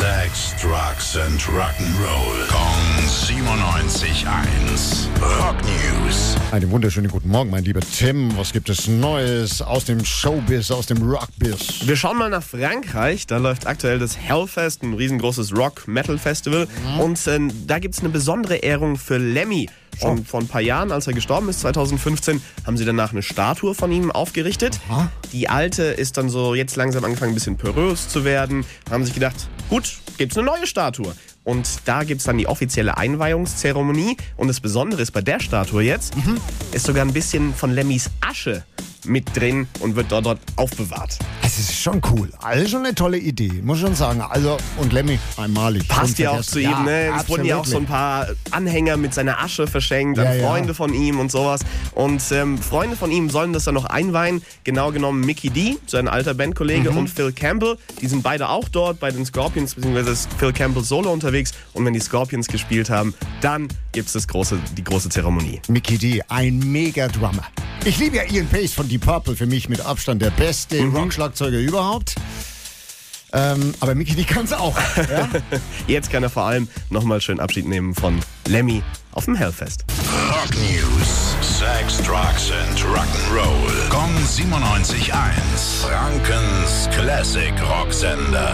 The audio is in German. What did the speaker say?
Sex, Drugs and Rock'n'Roll. Kong 97.1. Rock News. Einen wunderschönen guten Morgen, mein lieber Tim. Was gibt es Neues aus dem Showbiz, aus dem Rockbiz? Wir schauen mal nach Frankreich. Da läuft aktuell das Hellfest, ein riesengroßes Rock-Metal-Festival. Und äh, da gibt es eine besondere Ehrung für Lemmy. Schon vor ein paar Jahren, als er gestorben ist, 2015, haben sie danach eine Statue von ihm aufgerichtet. Aha. Die alte ist dann so jetzt langsam angefangen, ein bisschen porös zu werden. Haben sich gedacht, gut, gibt's eine neue Statue. Und da gibt's dann die offizielle Einweihungszeremonie. Und das Besondere ist bei der Statue jetzt, ist sogar ein bisschen von Lemmys Asche mit drin und wird dort, dort aufbewahrt. Es ist schon cool. Also schon eine tolle Idee, muss schon sagen. Also, und Lemmy, einmalig. Passt ja auch zu ihm, ne? Es wurden ja auch so ein paar Anhänger mit seiner Asche verschenkt an Ja, ja. Freunde von ihm und sowas. Und ähm, Freunde von ihm sollen das dann noch einweihen. Genau genommen Mickey D, sein alter Bandkollege, Mhm. und Phil Campbell. Die sind beide auch dort bei den Scorpions, beziehungsweise ist Phil Campbell solo unterwegs. Und wenn die Scorpions gespielt haben, dann gibt's das große, die große Zeremonie. Mickey D, ein Mega-Drummer. Ich liebe ja Ian Pace von Deep Purple, für mich mit Abstand der beste Mhm. Rockschlagzeuger überhaupt. Ähm, aber Mickey D kann's auch. Ja? Jetzt kann er vor allem nochmal schön Abschied nehmen von Lemmy auf dem Hellfest. Rock News. Sex, Drugs and Rock'n'Roll. Kong 97.1. Frankens Classic Rocksender.